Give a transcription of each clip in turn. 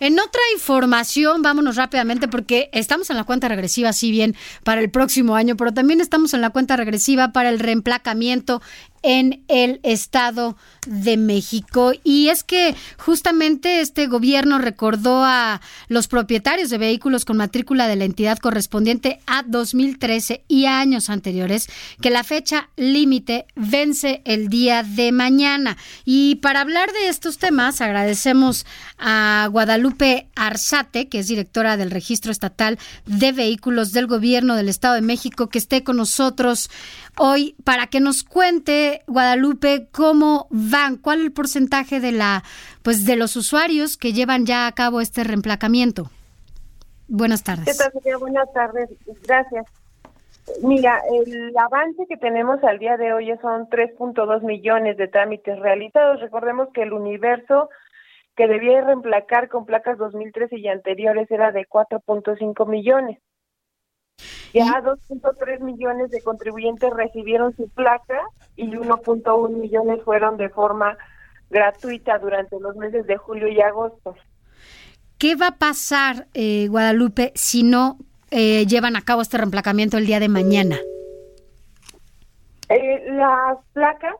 En otra información, vámonos rápidamente porque estamos en la cuenta regresiva, si bien para el próximo año, pero también estamos en la cuenta regresiva para el reemplacamiento en el Estado de México. Y es que justamente este gobierno recordó a los propietarios de vehículos con matrícula de la entidad correspondiente a 2013 y años anteriores que la fecha límite vence el día de mañana. Y para hablar de estos temas, agradecemos a Guadalupe Arzate, que es directora del Registro Estatal de Vehículos del Gobierno del Estado de México, que esté con nosotros hoy para que nos cuente Guadalupe cómo van, cuál es el porcentaje de la pues de los usuarios que llevan ya a cabo este reemplacamiento. Buenas tardes. ¿Qué Buenas tardes. Gracias. Mira, el avance que tenemos al día de hoy son 3.2 millones de trámites realizados. Recordemos que el universo que debía reemplacar con placas 2013 y anteriores era de 4.5 millones. Ya 2.3 millones de contribuyentes recibieron su placa y 1.1 millones fueron de forma gratuita durante los meses de julio y agosto. ¿Qué va a pasar, eh, Guadalupe, si no eh, llevan a cabo este reemplacamiento el día de mañana? Eh, las placas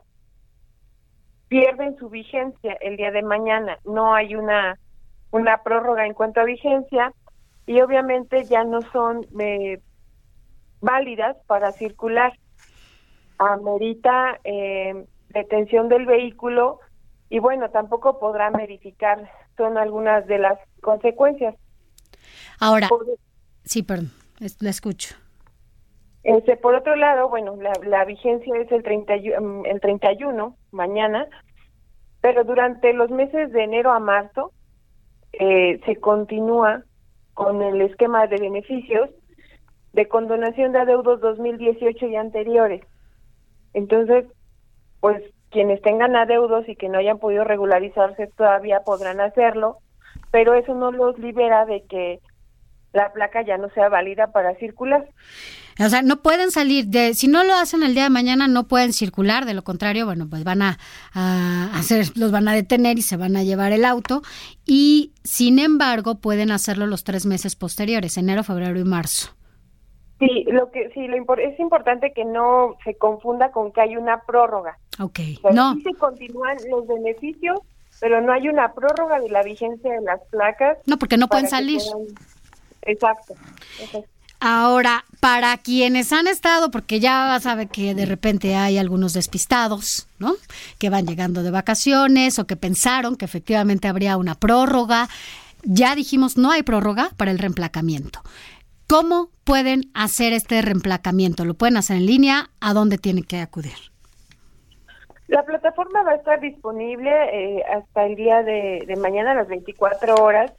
pierden su vigencia el día de mañana. No hay una, una prórroga en cuanto a vigencia y obviamente ya no son eh, válidas para circular. Amerita eh, detención del vehículo y bueno, tampoco podrán verificar, son algunas de las consecuencias. Ahora, sí, perdón, la escucho. Este, por otro lado, bueno, la, vigencia es el, 30, mm, el 31, mañana, pero durante los meses de enero a marzo eh, se continúa con el esquema de beneficios de condonación de adeudos 2018 y anteriores. Entonces, pues quienes tengan adeudos y que no hayan podido regularizarse todavía podrán hacerlo, pero eso no los libera de que la placa ya no sea válida para circular. O sea, no pueden salir de, si no lo hacen el día de mañana, no pueden circular, de lo contrario, bueno, pues van a, a, hacer, los van a detener y se van a llevar el auto, y sin embargo pueden hacerlo los tres meses posteriores, enero, febrero y marzo. Sí, lo que sí, lo es importante que no se confunda con que hay una prórroga. Ok, no. Sí se continúan los beneficios, pero no hay una prórroga de la vigencia de las placas. No, porque no pueden salir. Exacto. Ahora, para quienes han estado, porque ya sabe que de repente hay algunos despistados, ¿no? Que van llegando de vacaciones o que pensaron que efectivamente habría una prórroga. Ya dijimos, no hay prórroga para el reemplacamiento. ¿Cómo pueden hacer este reemplacamiento? ¿Lo pueden hacer en línea? ¿A dónde tienen que acudir? La plataforma va a estar disponible eh, hasta el día de, mañana a las 24 horas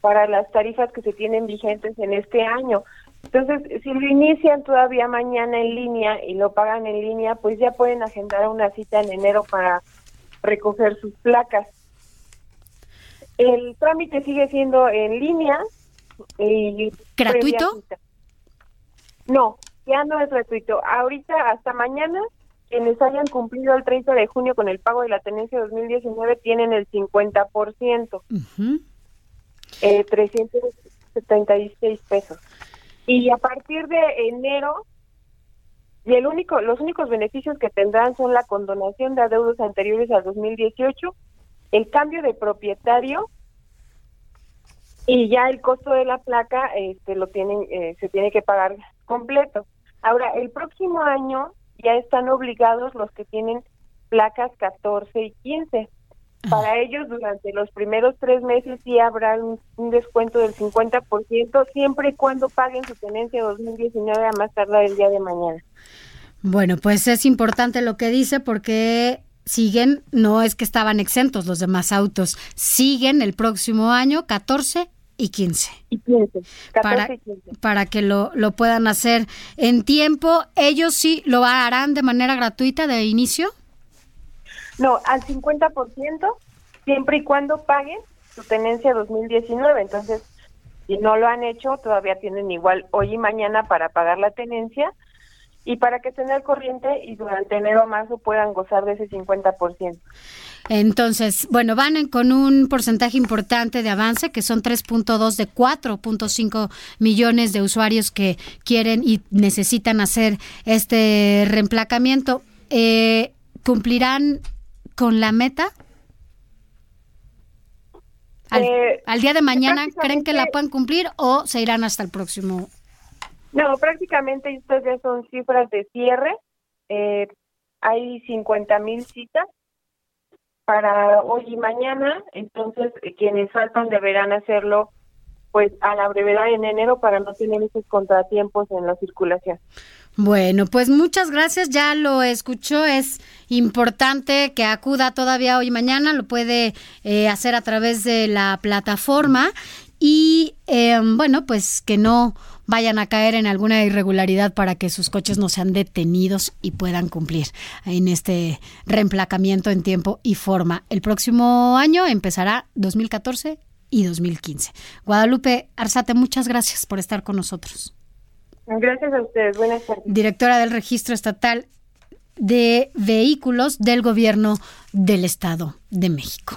para las tarifas que se tienen vigentes en este año. Entonces, si lo inician todavía mañana en línea y lo pagan en línea, pues ya pueden agendar una cita en enero para recoger sus placas. El trámite sigue siendo en línea, ¿Gratuito? No, ya no es gratuito. Ahorita, hasta mañana, quienes hayan cumplido el 30 de junio con el pago de la tenencia 2019 tienen el 50%, eh, 376 pesos. Y a partir de enero, y el único, los únicos beneficios que tendrán son la condonación de adeudos anteriores al 2018, el cambio de propietario y ya el costo de la placa este lo tienen eh, se tiene que pagar completo. Ahora el próximo año ya están obligados los que tienen placas 14 y 15 para ellos durante los primeros tres meses sí habrá un, descuento del 50% siempre y cuando paguen su tenencia 2019 a más tardar el día de mañana. Bueno, pues es importante lo que dice porque siguen, no es que estaban exentos los demás autos, siguen el próximo año 14 y 15. Y 15. 14 para, y 15. para que lo, lo puedan hacer en tiempo. ¿Ellos sí lo harán de manera gratuita de inicio? No, al 50%, siempre y cuando paguen su tenencia 2019. Entonces, si no lo han hecho, todavía tienen igual hoy y mañana para pagar la tenencia y para que estén al corriente y durante enero o marzo puedan gozar de ese 50%. Entonces, bueno, van en- con un porcentaje importante de avance, que son 3.2 de 4.5 millones de usuarios que quieren y necesitan hacer este reemplacamiento. Eh, ¿Cumplirán con la meta? Al, Eh, al día de mañana, ¿creen que la puedan cumplir o se irán hasta el próximo? No, prácticamente estas ya son cifras de cierre. Eh, hay 50 mil citas para hoy y mañana, entonces eh, quienes faltan deberán hacerlo pues a la brevedad en enero para no tener esos contratiempos en la circulación. Bueno, pues muchas gracias. Ya lo escuchó. Es importante que acuda todavía hoy y mañana. Lo puede eh, hacer a través de la plataforma. Y eh, bueno, pues que no vayan a caer en alguna irregularidad para que sus coches no sean detenidos y puedan cumplir en este reemplacamiento en tiempo y forma. El próximo año empezará 2014 y 2015. Guadalupe Arzate, muchas gracias por estar con nosotros Gracias a ustedes. Buenas tardes. directora del Registro Estatal de Vehículos del Gobierno del Estado de México.